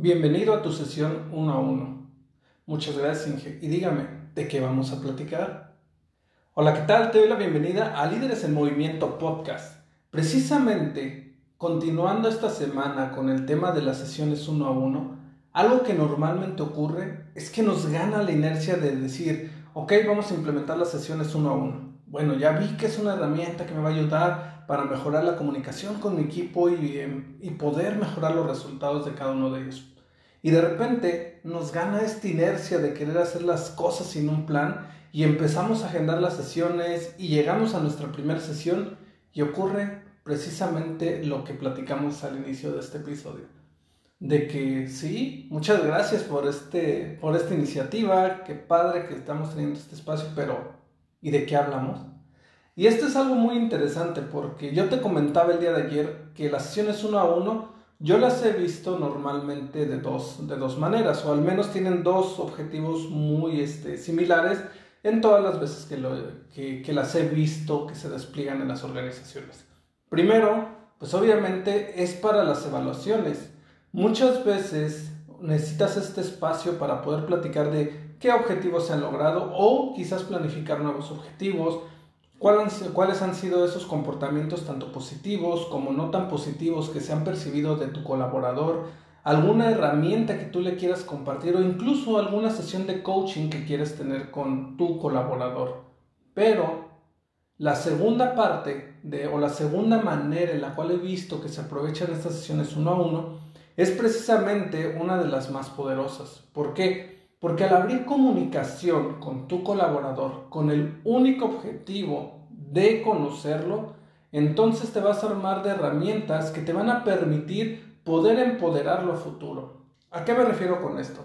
Bienvenido a tu sesión 1 a 1. Muchas gracias, Inge. Y dígame, ¿de qué vamos a platicar? Hola, ¿qué tal? Te doy la bienvenida a Líderes en Movimiento Podcast. Precisamente Continuando esta semana con el tema de las sesiones uno a uno, algo que normalmente ocurre es que nos gana la inercia de decir, ok, vamos a implementar las sesiones uno a uno. Bueno, ya vi que es una herramienta que me va a ayudar para mejorar la comunicación con mi equipo y, em, y poder mejorar los resultados de cada uno de ellos. Y de repente nos gana esta inercia de querer hacer las cosas sin un plan y empezamos a agendar las sesiones y llegamos a nuestra primera sesión y ocurre precisamente lo que platicamos al inicio de este episodio. De que sí, muchas gracias por, este, por esta iniciativa, qué padre que estamos teniendo este espacio, pero ¿y de qué hablamos? Y esto es algo muy interesante porque yo te comentaba el día de ayer que las sesiones uno a uno yo las he visto normalmente de dos, de dos maneras, o al menos tienen dos objetivos muy este, similares en todas las veces que, que las he visto que se despliegan en las organizaciones. Primero, pues obviamente es para las evaluaciones. Muchas veces necesitas este espacio para poder platicar de qué objetivos se han logrado o quizás planificar nuevos objetivos, cuáles han sido esos comportamientos tanto positivos como no tan positivos que se han percibido de tu colaborador, alguna herramienta que tú le quieras compartir o incluso alguna sesión de coaching que quieres tener con tu colaborador. Pero la segunda parte de, o la segunda manera en la cual he visto que se aprovechan estas sesiones uno a uno es precisamente una de las más poderosas. ¿Por qué? Porque al abrir comunicación con tu colaborador con el único objetivo de conocerlo, entonces te vas a armar de herramientas que te van a permitir poder empoderarlo a futuro. ¿A qué me refiero con esto?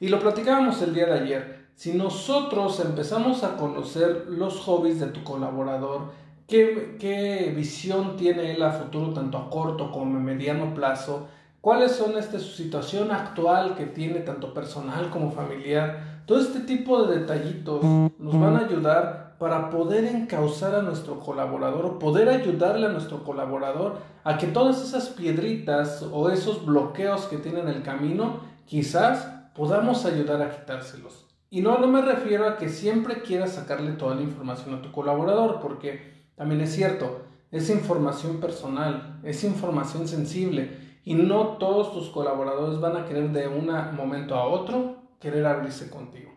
Y lo platicábamos el día de ayer. Si nosotros empezamos a conocer los hobbies de tu colaborador, qué, qué visión tiene él a futuro, tanto a corto como a mediano plazo, cuáles son este, su situación actual que tiene, tanto personal como familiar, todo este tipo de detallitos nos van a ayudar para poder encauzar a nuestro colaborador poder ayudarle a nuestro colaborador a que todas esas piedritas o esos bloqueos que tiene en el camino, quizás podamos ayudar a quitárselos. Y no, no me refiero a que siempre quieras sacarle toda la información a tu colaborador, porque también es cierto, es información personal, es información sensible, y no todos tus colaboradores van a querer de un momento a otro querer abrirse contigo.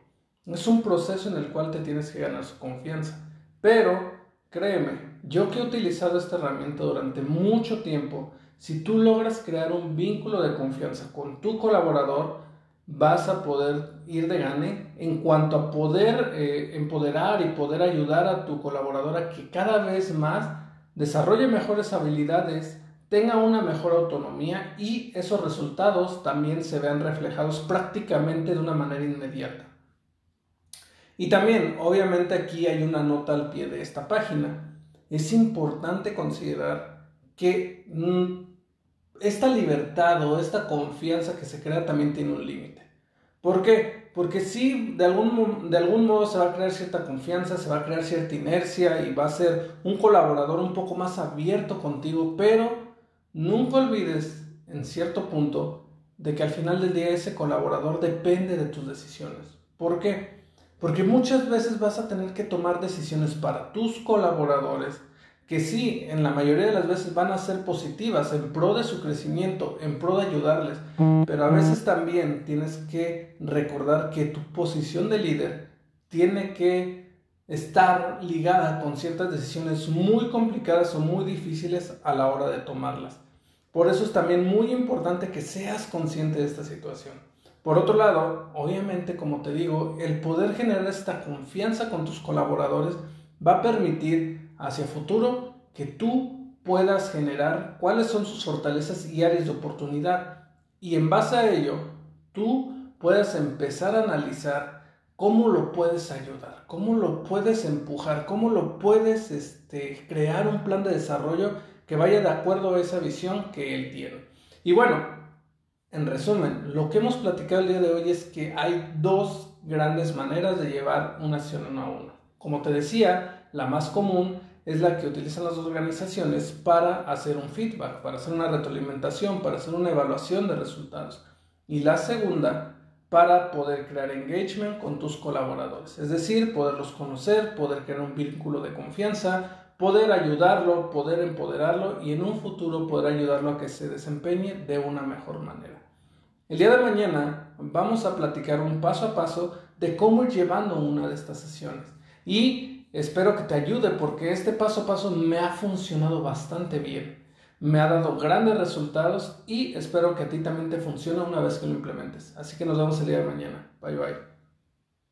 Es un proceso en el cual te tienes que ganar su confianza. Pero, créeme, yo que he utilizado esta herramienta durante mucho tiempo, si tú logras crear un vínculo de confianza con tu colaborador, vas a poder ir de gane en cuanto a poder eh, empoderar y poder ayudar a tu colaboradora que cada vez más desarrolle mejores habilidades, tenga una mejor autonomía y esos resultados también se vean reflejados prácticamente de una manera inmediata. Y también, obviamente aquí hay una nota al pie de esta página. Es importante considerar que mm, esta libertad o esta confianza que se crea también tiene un límite. ¿Por qué? Porque sí, de algún, de algún modo se va a crear cierta confianza, se va a crear cierta inercia y va a ser un colaborador un poco más abierto contigo, pero nunca olvides en cierto punto de que al final del día ese colaborador depende de tus decisiones. ¿Por qué? Porque muchas veces vas a tener que tomar decisiones para tus colaboradores que sí, en la mayoría de las veces van a ser positivas en pro de su crecimiento, en pro de ayudarles, pero a veces también tienes que recordar que tu posición de líder tiene que estar ligada con ciertas decisiones muy complicadas o muy difíciles a la hora de tomarlas. Por eso es también muy importante que seas consciente de esta situación. Por otro lado, obviamente, como te digo, el poder generar esta confianza con tus colaboradores va a permitir hacia futuro que tú puedas generar cuáles son sus fortalezas y áreas de oportunidad. Y en base a ello, tú puedas empezar a analizar cómo lo puedes ayudar, cómo lo puedes empujar, cómo lo puedes este, crear un plan de desarrollo que vaya de acuerdo a esa visión que él tiene. Y bueno, en resumen, lo que hemos platicado el día de hoy es que hay dos grandes maneras de llevar una acción uno a uno. Como te decía, la más común es la que utilizan las organizaciones para hacer un feedback, para hacer una retroalimentación, para hacer una evaluación de resultados. Y la segunda, para poder crear engagement con tus colaboradores, es decir, poderlos conocer, poder crear un vínculo de confianza, poder ayudarlo, poder empoderarlo y en un futuro poder ayudarlo a que se desempeñe de una mejor manera. El día de mañana vamos a platicar un paso a paso de cómo ir llevando una de estas sesiones y espero que te ayude porque este paso a paso me ha funcionado bastante bien. Me ha dado grandes resultados y espero que a ti también te funcione una vez que lo implementes. Así que nos vemos el día de mañana. Bye bye.